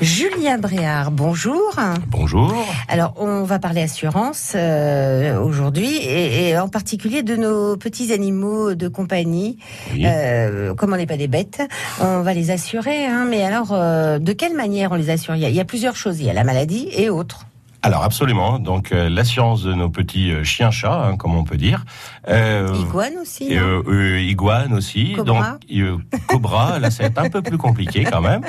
Julien Bréard, bonjour. Bonjour. Alors, on va parler assurance euh, aujourd'hui, et, en particulier de nos petits animaux de compagnie. Euh, comme on n'est pas des bêtes, on va les assurer. Hein, mais alors, euh, de quelle manière on les assure? Il y a plusieurs choses. Il y a la maladie et autres. Alors absolument. Donc euh, l'assurance de nos petits euh, chiens-chats, hein, comme on peut dire. Euh, iguane aussi. Euh, euh, iguane aussi. Cobra. Donc cobra, là c'est un peu plus compliqué quand même.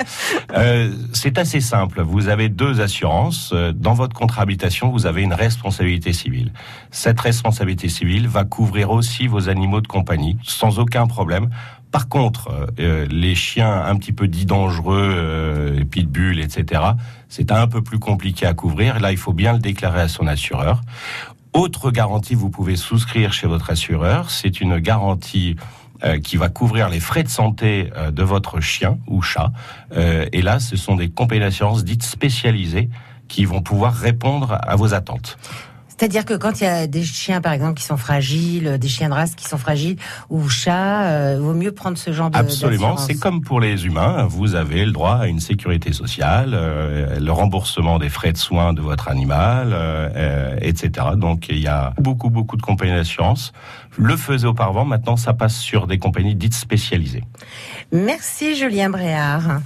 c'est assez simple. Vous avez deux assurances. Dans votre contrat habitation, vous avez une responsabilité civile. Cette responsabilité civile va couvrir aussi vos animaux de compagnie sans aucun problème. Par contre, euh, les chiens un petit peu dits dangereux, euh, pitbulls, etc., c'est un peu plus compliqué à couvrir. Là, il faut bien le déclarer à son assureur. Autre garantie, vous pouvez souscrire chez votre assureur, c'est une garantie euh, qui va couvrir les frais de santé euh, de votre chien ou chat. et là, ce sont des compagnies d'assurance dites spécialisées qui vont pouvoir répondre à vos attentes. C'est-à-dire que quand il y a des chiens, par exemple, qui sont fragiles, des chiens de race qui sont fragiles, ou chats, euh, il vaut mieux prendre ce genre de Absolument, c'est comme pour les humains. Vous avez le droit à une sécurité sociale, euh, le remboursement des frais de soins de votre animal, euh, etc. Donc il y a beaucoup, beaucoup de compagnies d'assurance. Le faisait auparavant, maintenant ça passe sur des compagnies dites spécialisées. Merci Julien Bréard.